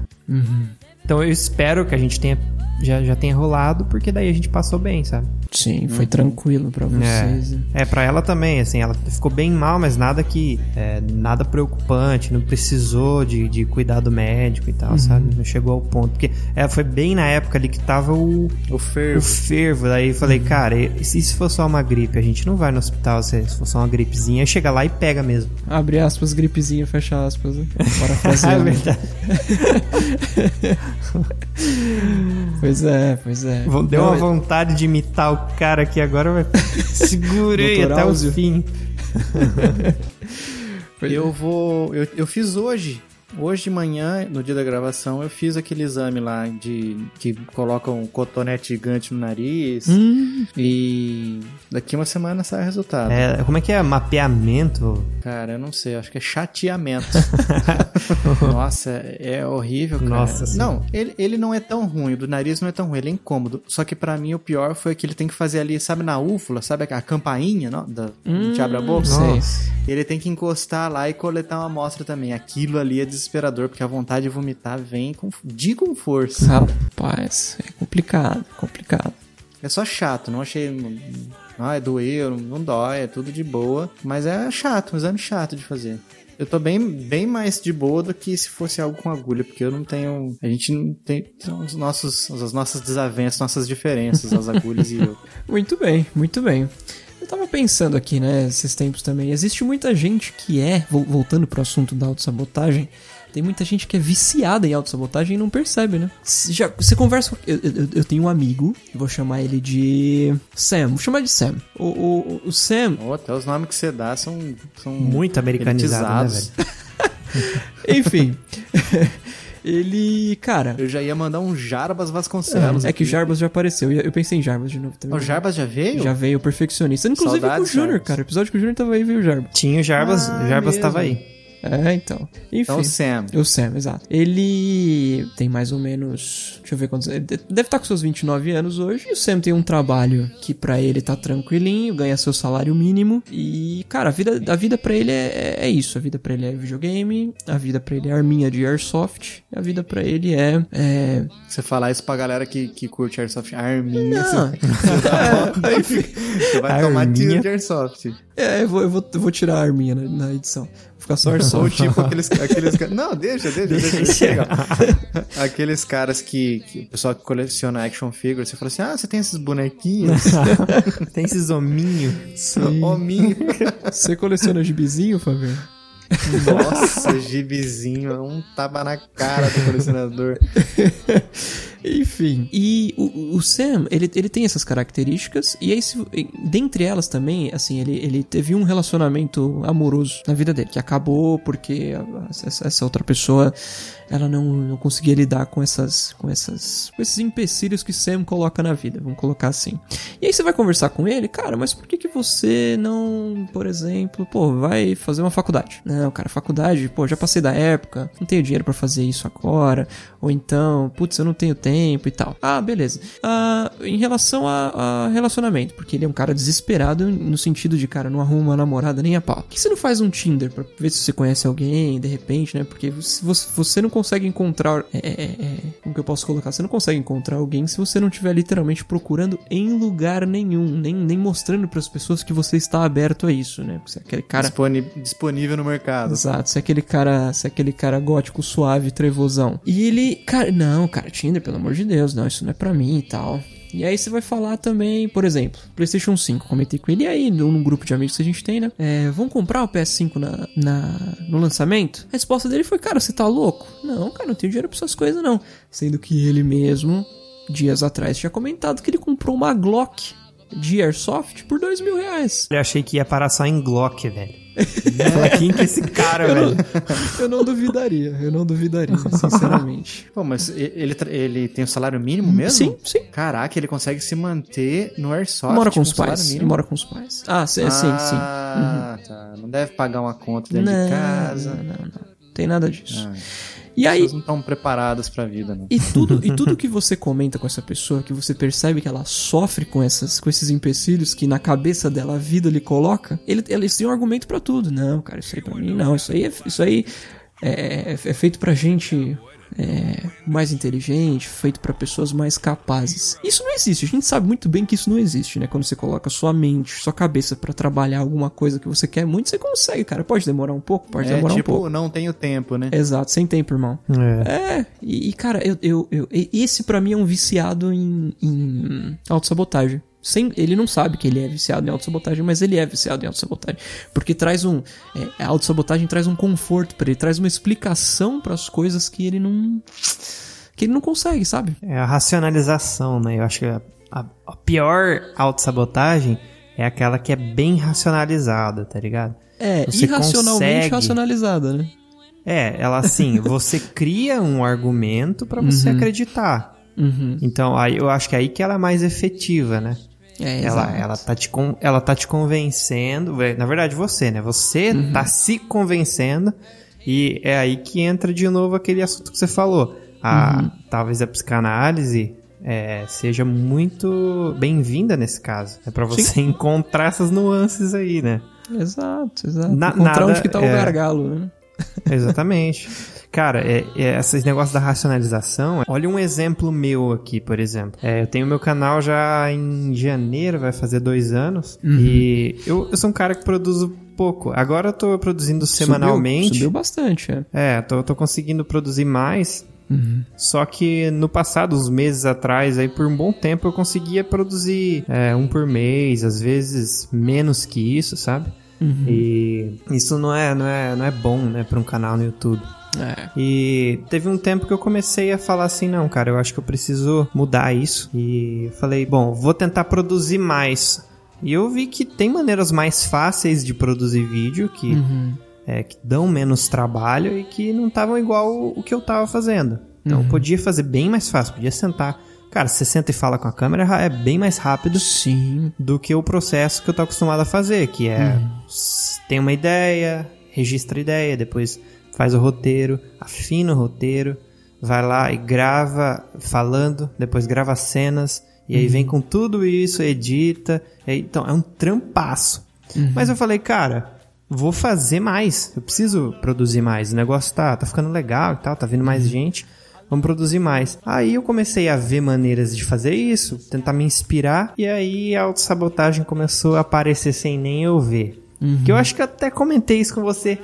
Então eu espero que a gente tenha já, já tenha rolado, porque daí a gente passou bem, sabe? Sim, foi tranquilo pra vocês. né? É, pra ela também, assim, ela ficou bem mal, mas nada que. é, nada preocupante, não precisou de, de cuidado médico e tal, sabe? Não chegou ao ponto. Porque ela foi bem na época ali que tava o, O o fervo. fervo. Daí eu falei, cara, e se se for só uma gripe? A gente não vai no hospital se, se for só uma gripezinha. Aí chega lá e pega mesmo. Abre aspas, gripezinha, fecha aspas. Né? é Parafraseando. verdade. pois é, pois é. Deu Não, uma vontade de imitar o cara aqui agora, mas segurei até Áuzio. o fim. Eu vou. Eu, eu fiz hoje. Hoje de manhã, no dia da gravação, eu fiz aquele exame lá de que colocam um cotonete gigante no nariz. Hum, E daqui uma semana sai o resultado. É, como é que é? Mapeamento? Cara, eu não sei, acho que é chateamento. Nossa, é horrível, cara. Nossa Senhora. Não, ele, ele não é tão ruim, do nariz não é tão ruim, ele é incômodo. Só que pra mim o pior foi que ele tem que fazer ali, sabe, na úvula, sabe a campainha, não? Da, que abre a boca? sei. Nossa. Ele tem que encostar lá e coletar uma amostra também. Aquilo ali é desesperador, porque a vontade de vomitar vem com, de com força. rapaz, é complicado, complicado. É só chato, não achei. Ai, doeu, não, não dói, é tudo de boa. Mas é chato, um exame chato de fazer. Eu tô bem, bem mais de boa do que se fosse algo com agulha, porque eu não tenho. A gente não tem, tem os nossos, as nossas desavenças, nossas diferenças, as agulhas e eu. Muito bem, muito bem. Eu tava pensando aqui, né, esses tempos também. Existe muita gente que é, vol- voltando pro assunto da autossabotagem, tem muita gente que é viciada em autossabotagem e não percebe, né? Já, você conversa com. Eu, eu, eu tenho um amigo, vou chamar ele de. Sam, vou chamar de Sam. O, o, o Sam, Oh, até os nomes que você dá são. são Muito americanizado, né, velho? enfim. ele. Cara. Eu já ia mandar um Jarbas Vasconcelos. É que o aqui. Jarbas já apareceu. Eu eu pensei em Jarbas de novo também. O Jarbas já veio? Já veio o perfeccionista. Inclusive com o Saudades, Júnior, cara. O episódio que o Júnior tava aí veio o Jarbas. Tinha o Jarbas, Ah, o Jarbas mesmo. tava aí. É, então. Enfim. Então, Sam. O Sam, exato. Ele tem mais ou menos. Deixa eu ver quantos. Ele deve estar com seus 29 anos hoje. E o Sam tem um trabalho que pra ele tá tranquilinho, ganha seu salário mínimo. E, cara, a vida, a vida pra ele é, é isso. A vida pra ele é videogame. A vida pra ele é arminha de airsoft. A vida pra ele é. é... Você falar isso pra galera que, que curte Airsoft Arminha, Não. você, você vai tomar Arminha. tiro de Airsoft. É, eu vou, eu vou, eu vou tirar a arminha na, na edição. Vou ficar só Ou airsoft. tipo aqueles, aqueles Não, deixa, deixa, deixa. deixa legal. aqueles caras que, que. O pessoal que coleciona action figures, você fala assim: ah, você tem esses bonequinhos? Tem esses hominhos. Hominho. Você coleciona gibizinho, Fabio? Nossa, gibizinho. Um tapa na cara do colecionador. Enfim. E o, o Sam, ele, ele tem essas características. E aí, se, dentre elas também, assim, ele, ele teve um relacionamento amoroso na vida dele, que acabou porque essa, essa outra pessoa ela não, não conseguia lidar com essas, com essas, com esses empecilhos que Sam coloca na vida, vamos colocar assim. E aí você vai conversar com ele, cara, mas por que que você não, por exemplo, pô, vai fazer uma faculdade? Não, cara, faculdade, pô, já passei da época, não tenho dinheiro pra fazer isso agora, ou então, putz, eu não tenho tempo e tal. Ah, beleza. Ah, em relação a, a relacionamento, porque ele é um cara desesperado no sentido de, cara, não arruma uma namorada nem a pau. Por que você não faz um Tinder pra ver se você conhece alguém, de repente, né? Porque se você, você não consegue encontrar. É, é, é, como que eu posso colocar? Você não consegue encontrar alguém se você não estiver literalmente procurando em lugar nenhum, nem, nem mostrando pras pessoas que você está aberto a isso, né? Porque é aquele cara. Disponi- disponível no mercado. Exato, se é aquele cara, se é aquele cara gótico suave, trevosão. E ele, cara, não, cara, Tinder, pelo amor de Deus, não, isso não é pra mim e tal. E aí você vai falar também, por exemplo, PlayStation 5. Comentei com ele e aí, num grupo de amigos que a gente tem, né? É, vão comprar o PS5 na, na- no lançamento? A resposta dele foi: Cara, você tá louco? Não, cara, não tenho dinheiro pra essas coisas, não. Sendo que ele mesmo, dias atrás, tinha comentado que ele comprou uma Glock de Airsoft por dois mil reais. Eu achei que ia parar só em Glock, velho. Falei, quem que é esse cara, velho? Eu não duvidaria, eu não duvidaria, sinceramente. Pô, mas ele, ele tem o salário mínimo mesmo? Sim, sim. Caraca, ele consegue se manter no Airsoft mora com os pais. Mora com os pais. Ah, sim, sim, sim. Ah, tá. Não deve pagar uma conta dentro Não, de casa. não, não, não. Tem nada disso. Ah, E As aí, pessoas não estão preparadas pra vida, não. E tudo, e tudo que você comenta com essa pessoa, que você percebe que ela sofre com, essas, com esses empecilhos que na cabeça dela a vida lhe coloca, ele, eles têm um argumento pra tudo. Não, cara, isso aí pra mim não. Isso aí é, isso aí é, é feito pra gente é, mais inteligente, feito pra pessoas mais capazes. Isso não existe. A gente sabe muito bem que isso não existe, né? Quando você coloca sua mente, sua cabeça pra trabalhar alguma coisa que você quer muito, você consegue, cara. Pode demorar um pouco, pode É demorar um tipo, pouco. não tenho tempo, né? Exato, sem tempo, irmão. É. É, e, e, cara, eu, eu, eu- esse pra mim é um viciado em, em autossabotagem. Sem, ele não sabe que ele é viciado em autossabotagem, mas ele é viciado em autossabotagem. Porque traz um. É, a autossabotagem traz um conforto pra ele, traz uma explicação pras coisas que ele não. que ele não consegue, sabe? É a racionalização, né? Eu acho que a, a- a pior autossabotagem é aquela que é bem racionalizada, tá ligado? É, Você irracionalmente consegue- racionalizada, né? É, ela assim, você cria um argumento pra você acreditar. Uhum. Então, aí eu acho que é aí que ela é mais efetiva, né? É, Ela, exato. ela, tá te, ela tá te convencendo, na verdade você, né? Você Uhum. tá se convencendo e é aí que entra de novo aquele assunto que você falou. A, Uhum. Talvez a psicanálise é, seja muito bem-vinda nesse caso. É pra você encontrar essas nuances aí, né? Exato, exato. Na- Encontrar nada, onde que tá o é. gargalo, né? Exatamente. Cara, é, é, esses negócios da racionalização. Olha um exemplo meu aqui, por exemplo. É, eu tenho meu canal já em janeiro, vai fazer dois anos. Uhum. E eu, eu sou um cara que produzo pouco. Agora eu tô produzindo semanalmente. Subiu, subiu bastante, é. É, tô, tô conseguindo produzir mais. Uhum. Só que no passado, uns meses atrás, aí por um bom tempo eu conseguia produzir é, um por mês, às vezes menos que isso, sabe? Uhum. E isso não é, não é, não é bom, né, pra um canal no YouTube. É. E teve um tempo que eu comecei a falar assim, não, cara, eu acho que eu preciso mudar isso. E falei, bom, vou tentar produzir mais. E eu vi que tem maneiras mais fáceis de produzir vídeo que, Uhum. é, que dão menos trabalho e que não estavam igual o, que eu tava fazendo. Então eu podia fazer bem mais fácil, podia sentar. Cara, você senta e fala com a câmera é bem mais rápido Sim. do que o processo que eu tô acostumado a fazer, que é s- tem uma ideia, registra a ideia, depois faz o roteiro, afina o roteiro, vai lá e grava falando, depois grava cenas, e aí vem com tudo isso, edita. e aí- então é um trampaço. Mas eu falei, cara, vou fazer mais, eu preciso produzir mais, o negócio tá, tá ficando legal e tal, tá vindo mais gente. Vamos produzir mais. Aí eu comecei a ver maneiras de fazer isso, tentar me inspirar, e aí a autossabotagem começou a aparecer sem nem eu ver. Que eu acho que eu até comentei isso com você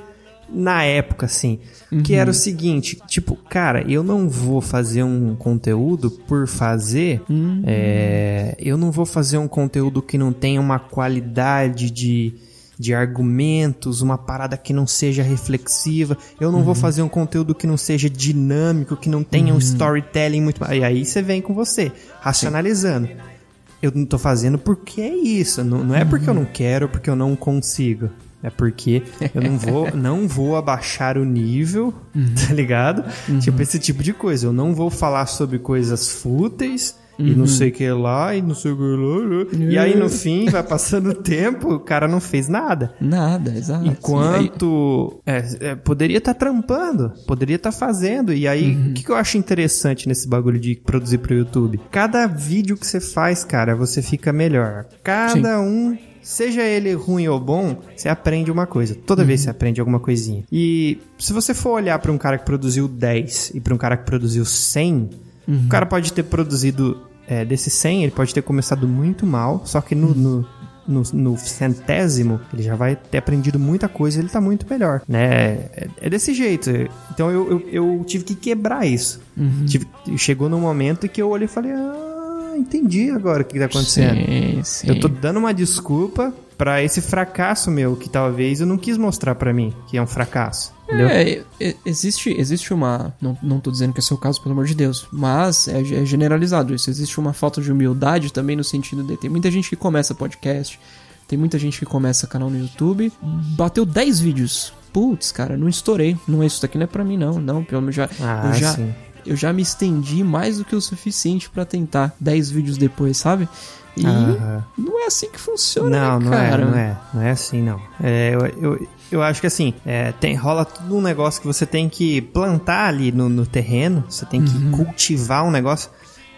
na época, assim. Que era o seguinte, tipo, cara, eu não vou fazer um conteúdo por fazer. é, eu não vou fazer um conteúdo que não tenha uma qualidade de de argumentos, uma parada que não seja reflexiva. Eu não vou fazer um conteúdo que não seja dinâmico, que não tenha um storytelling muito. E aí você vem com você, racionalizando. Eu não tô fazendo porque é isso. Não, não é porque eu não quero, porque eu não consigo. É porque eu não vou, não vou abaixar o nível, tá ligado? Tipo esse tipo de coisa. Eu não vou falar sobre coisas fúteis e não sei o que lá, e não sei o que lá. E aí no fim, vai passando o tempo, o cara não fez nada. Nada, exato. E aí- Enquanto é, é, poderia estar trampando, poderia estar fazendo. E aí, Uhum. o que, que eu acho interessante nesse bagulho de produzir pro YouTube? Cada vídeo que você faz, cara, você fica melhor. Cada um, seja ele ruim ou bom, você aprende uma coisa. Toda Uhum. vez você aprende alguma coisinha. E se você for olhar pra um cara que produziu 10 e pra um cara que produziu 100, Uhum. o cara pode ter produzido é, desses 100, ele pode ter começado muito mal, só que Uhum. no, no, no, no centésimo ele já vai ter aprendido muita coisa e ele tá muito melhor, né? É, é desse jeito. Então eu, eu, eu tive que quebrar isso. Uhum. Tive- chegou num momento que eu olhei e falei, ah, entendi agora o que tá acontecendo. Sim, sim. Eu tô dando uma desculpa pra esse fracasso meu, que talvez eu não quis mostrar pra mim, que é um fracasso. Entendeu? É, existe, existe uma. Não, não tô dizendo que é seu caso, pelo amor de Deus. Mas é, é generalizado isso. Existe uma falta de humildade também no sentido de. Tem muita gente que começa podcast, tem muita gente que começa canal no YouTube, bateu 10 vídeos. Putz, cara, não estourei. Não é isso daqui, não é pra mim, não. Não, pelo menos já. Ah, eu já, sim. eu já me estendi mais do que o suficiente pra tentar 10 vídeos depois, sabe? E Aham. não é assim que funciona, Não, né, não cara? é, não é. Não é assim, não. É, eu, eu, eu acho que assim, é, tem, rola tudo um negócio que você tem que plantar ali no, no terreno, você tem que Uhum. cultivar um negócio.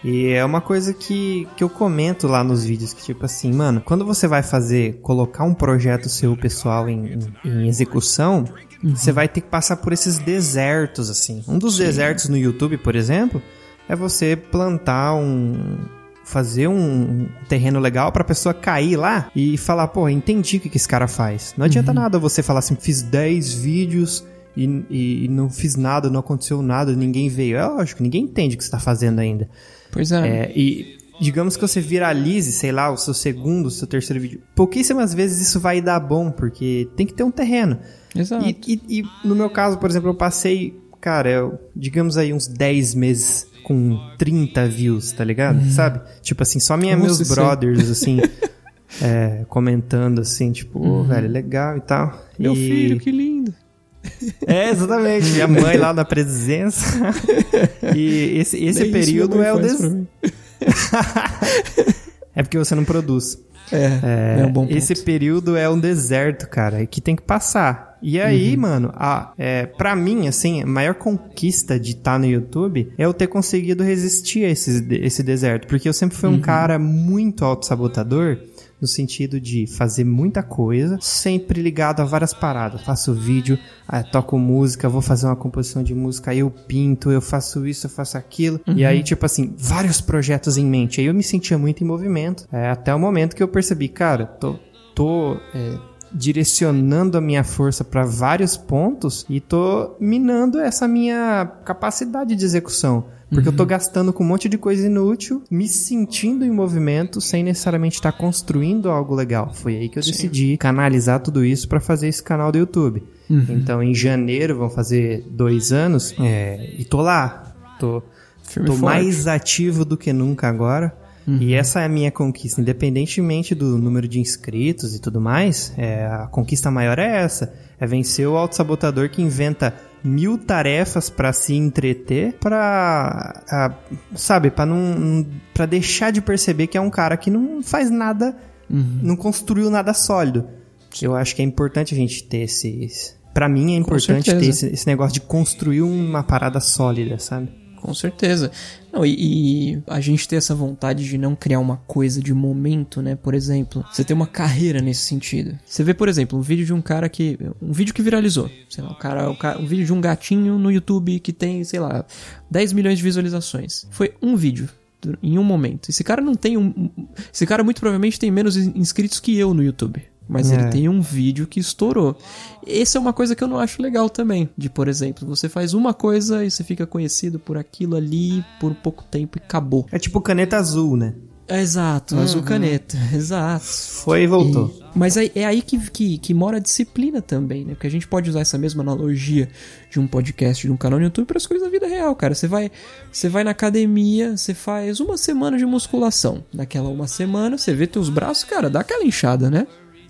E é uma coisa que, que eu comento lá nos vídeos, que tipo assim, mano, quando você vai fazer, colocar um projeto seu pessoal em, em, em execução, Uhum. você vai ter que passar por esses desertos, assim. Um dos desertos no YouTube, por exemplo, é você plantar um, fazer um terreno legal pra pessoa cair lá e falar, pô, entendi o que, que esse cara faz. Não adianta nada você falar assim, fiz 10 vídeos e, e- e não fiz nada, não aconteceu nada, ninguém veio. É lógico, ninguém entende o que você tá fazendo ainda. Pois é. É, e digamos que você viralize, sei lá, o seu segundo, o seu terceiro vídeo. Pouquíssimas vezes isso vai dar bom, porque tem que ter um terreno. Exato. E, e- e no meu caso, por exemplo, eu passei, cara, eu- digamos aí uns 10 meses com 30 views, tá ligado? Sabe? Tipo assim, só minha, Como meus brothers, assim, é, comentando assim, tipo, ô, velho, legal e tal. Meu E- filho, que lindo. É, exatamente. Minha mãe lá na presença. E esse, esse Nem período é o des... É porque você não produz. É, é, um bom ponto. Esse período é um deserto, cara, que tem que passar. E aí, Uhum. mano, a, é, pra mim, assim, a maior conquista de estar no YouTube é eu ter conseguido resistir a esse, esse deserto. Porque eu sempre fui Uhum. um cara muito autossabotador, no sentido de fazer muita coisa, sempre ligado a várias paradas. Faço vídeo, ah, toco música, vou fazer uma composição de música, aí eu pinto, eu faço isso, eu faço aquilo. E aí, tipo assim, vários projetos em mente. Aí eu me sentia muito em movimento. É, até o momento que eu percebi, cara, tô, tô é, direcionando a minha força para vários pontos e tô minando essa minha capacidade de execução. Porque eu tô gastando com um monte de coisa inútil, me sentindo em movimento, sem necessariamente estar construindo algo legal. Foi aí que eu decidi canalizar tudo isso para fazer esse canal do YouTube. Então, em janeiro, vão fazer dois anos, é, e tô lá. Tô, Firme tô forte. mais ativo do que nunca agora. E essa é a minha conquista, independentemente do número de inscritos e tudo mais, é, a conquista maior é essa, é vencer o autossabotador que inventa mil tarefas pra se entreter, pra, a- sabe, para não, para deixar de perceber que é um cara que não faz nada, não construiu nada sólido. Eu acho que é importante a gente ter esse, Pra mim é importante ter esse, esse negócio de construir uma parada sólida, sabe? Com certeza. Não, e, e a gente ter essa vontade de não criar uma coisa de momento, né? Por exemplo, você ter uma carreira nesse sentido. Você vê, por exemplo, um vídeo de um cara que. Um vídeo que viralizou. Sei lá, cara, o cara- um vídeo de um gatinho no YouTube que tem, sei lá, 10 milhões de visualizações. Foi um vídeo. Em um momento. Esse cara não tem um. um- Esse cara muito provavelmente tem menos in- inscritos que eu no YouTube. Mas É. ele tem um vídeo que estourou. Essa é uma coisa que eu não acho legal também. De, por exemplo, você faz uma coisa e você fica conhecido por aquilo ali por pouco tempo e acabou. É tipo caneta azul, né? É, exato, azul caneta. Exato. Foi e voltou. E- mas aí- é aí que, que, que mora a disciplina também, né? Porque a gente pode usar essa mesma analogia de um podcast, de um canal no YouTube para as coisas da vida real, cara. Você vai, você vai na academia, você faz uma semana de musculação. Naquela uma semana, você vê teus braços, cara, dá aquela inchada, né?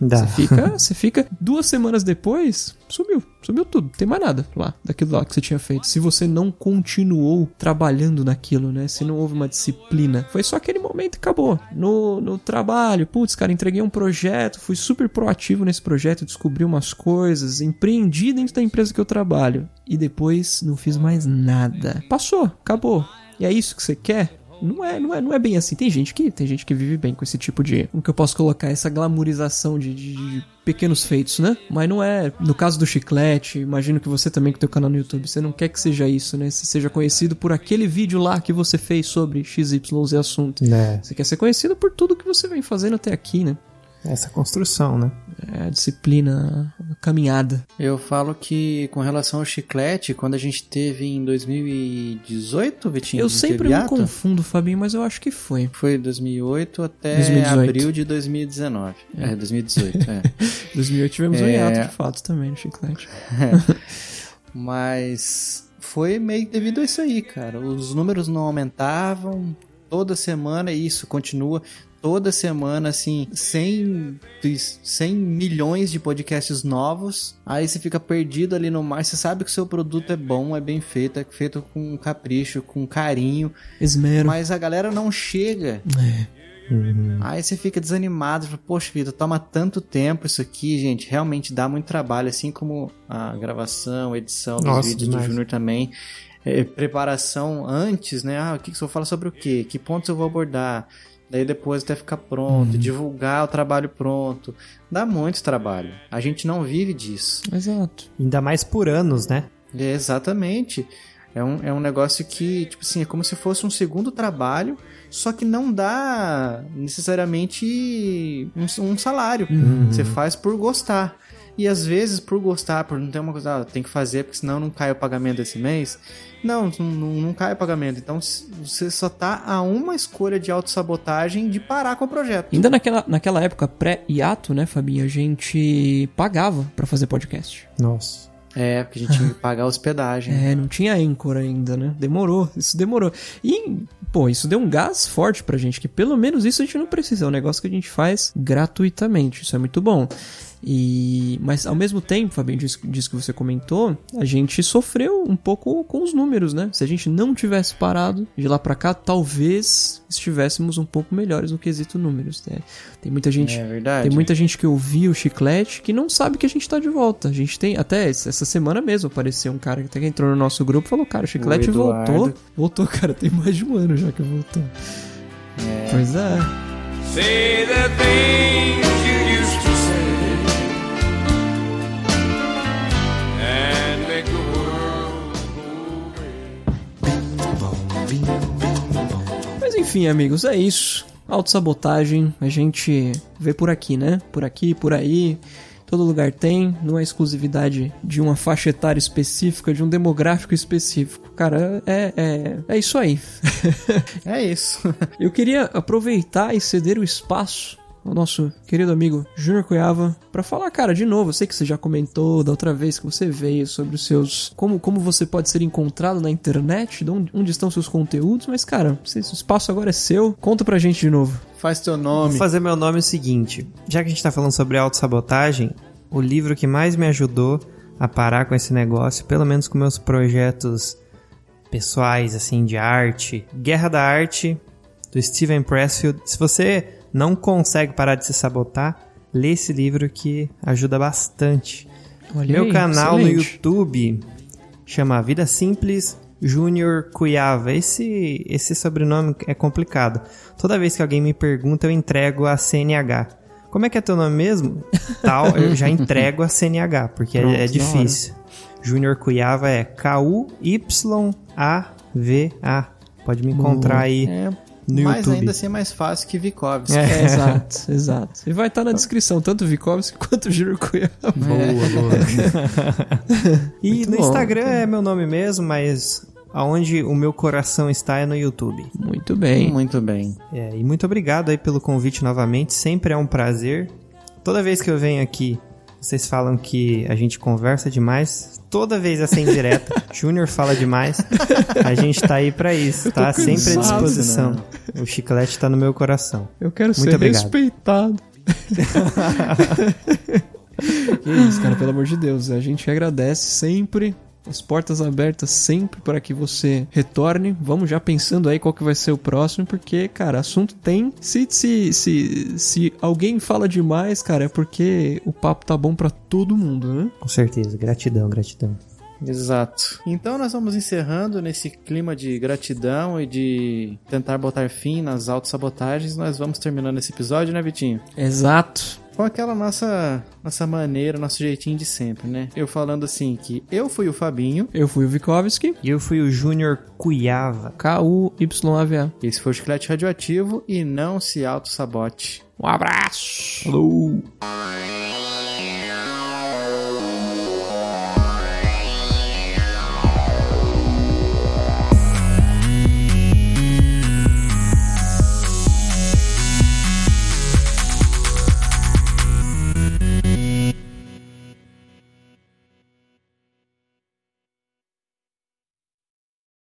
Dá. Você fica, você fica duas semanas depois, sumiu, sumiu tudo, não tem mais nada lá daquilo lá que você tinha feito. Se você não continuou trabalhando naquilo, né? Se não houve uma disciplina, foi só aquele momento e acabou. No, no trabalho, putz, cara, entreguei um projeto, fui super proativo nesse projeto, descobri umas coisas, empreendi dentro da empresa que eu trabalho e depois não fiz mais nada. Passou, acabou. E é isso que você quer? Não é, não é, não é bem assim. Tem gente que tem gente que vive bem com esse tipo de, como que eu posso colocar essa glamorização de, de- de pequenos feitos, né? Mas não é. No caso do chiclete, imagino que você também com teu canal no YouTube, você não quer que seja isso, né? Você seja conhecido por aquele vídeo lá que você fez sobre XYZ assunto. Né? Você quer ser conhecido por tudo que você vem fazendo até aqui, né? Essa construção, né? É a disciplina, a caminhada. Eu falo que com relação ao chiclete, quando a gente teve em 2018, Vitinho? Eu sempre me confundo, Fabinho, mas eu acho que foi. Foi 2008 até 2018. abril de 2019. É, 2018, é. 2008 tivemos um É. hiato de fato também no chiclete. Mas foi meio devido a isso aí, cara. Os números não aumentavam toda semana e isso continua toda semana, assim, 100, 100 milhões de podcasts novos. Aí você fica perdido ali no mar. Você sabe que o seu produto é bom, é bem feito, é feito com capricho, com carinho. Esmero. Mas a galera não chega. É. Aí você fica desanimado, poxa vida, toma tanto tempo isso aqui, gente, realmente dá muito trabalho, assim como a gravação, edição dos Nossa, vídeos demais. do Júnior também, é, preparação antes, né, ah, o que, que eu vou falar sobre o quê, que pontos eu vou abordar, daí depois até ficar pronto, divulgar o trabalho pronto, dá muito trabalho, a gente não vive disso. Exato. Ainda mais por anos, né? É, exatamente. É um, é um negócio que, tipo assim, é como se fosse um segundo trabalho, só que não dá necessariamente um, um salário. Você faz por gostar. E às vezes, por gostar, por não ter uma coisa, ah, tem que fazer, porque senão não cai o pagamento desse mês. Não, não, não cai o pagamento. Então você só tá a uma escolha de autossabotagem de parar com o projeto. Ainda naquela, naquela época pré-hiato, né, Fabinho, a gente pagava pra fazer podcast. Nossa. É, porque a gente tinha que pagar a hospedagem. É, não tinha Anchor ainda, né? Demorou, isso demorou. E, pô, isso deu um gás forte pra gente, que pelo menos isso a gente não precisa, é um negócio que a gente faz gratuitamente, isso é muito bom. E, mas ao mesmo tempo, Fabinho, disso, disso que você comentou, a gente sofreu um pouco com os números, né? Se a gente não tivesse parado de lá pra cá, talvez estivéssemos um pouco melhores no quesito números, né? Tem muita gente É verdade. tem muita gente que ouvia o chiclete que não sabe que a gente tá de volta. A gente tem, até essa semana mesmo, apareceu um cara que até que entrou no nosso grupo e falou: Cara, o chiclete O voltou. Voltou, cara, tem mais de um ano já que voltou. Pois é. Say the things you enfim, amigos, é isso. Autossabotagem, a gente vê por aqui, né? Por aqui, por aí. Todo lugar tem, não é exclusividade de uma faixa etária específica, de um demográfico específico. Cara, é, é, é isso aí. É isso. Eu queria aproveitar e ceder o espaço ao nosso querido amigo Júnior Cuiava para falar, cara, de novo, eu sei que você já comentou da outra vez que você veio sobre os seus como como você pode ser encontrado na internet, de onde, onde estão seus conteúdos, mas cara, o espaço agora é seu. Conta pra gente de novo. Faz teu Vou nome. fazer meu nome o seguinte. Já que a gente tá falando sobre autossabotagem, o livro que mais me ajudou a parar com esse negócio, pelo menos com meus projetos pessoais, assim, de arte, Guerra da Arte, do Steven Pressfield. Se você não consegue parar de se sabotar, lê esse livro que ajuda bastante. Olha Meu aí, canal no excelente. YouTube chama Vida Simples Júnior Cuiava. Esse, esse sobrenome é complicado. Toda vez que alguém me pergunta, eu entrego a CNH. Como é que é teu nome mesmo? Tal, eu já entrego a CNH, porque Pronto, é, é difícil. Júnior Cuiava é K-U-Y-A-V-A. Pode me encontrar aí É, no mas YouTube. ainda assim é mais fácil que Vikovski. É, exato, exato. E vai estar na descrição, tanto Vikovski quanto o Júnior Cuiava. Boa, boa. e Muito no bom. Instagram é meu nome mesmo, mas aonde o meu coração está é no YouTube. Muito bem. Muito bem. É, e muito obrigado aí pelo convite novamente, sempre é um prazer. Toda vez que eu venho aqui, vocês falam que a gente conversa demais. Toda vez é sem direta. Júnior fala demais. A gente tá aí pra isso, tá? Sempre à cansado, disposição. O chiclete tá no meu coração. Eu quero Muito ser obrigado. respeitado. que isso, cara, pelo amor de Deus. A gente agradece sempre. As portas abertas sempre para que você retorne. Vamos já pensando aí qual que vai ser o próximo, porque, cara, assunto tem. Se, se, se, se alguém fala demais, cara, é porque o papo tá bom pra todo mundo, né? Com certeza. Gratidão, gratidão. Exato. Então nós vamos encerrando nesse clima de gratidão e de tentar botar fim nas autossabotagens. Nós vamos terminando esse episódio, né, Vitinho? Exato. Com aquela nossa, nossa maneira, nosso jeitinho de sempre, né? Eu falando assim que eu fui o Fabinho, Eu fui o Vikovski, E eu fui o Júnior Cuiava. K-U-Y-A-V-A. esse foi o Chiclete Radioativo e não se auto-sabote. Um abraço! Falou!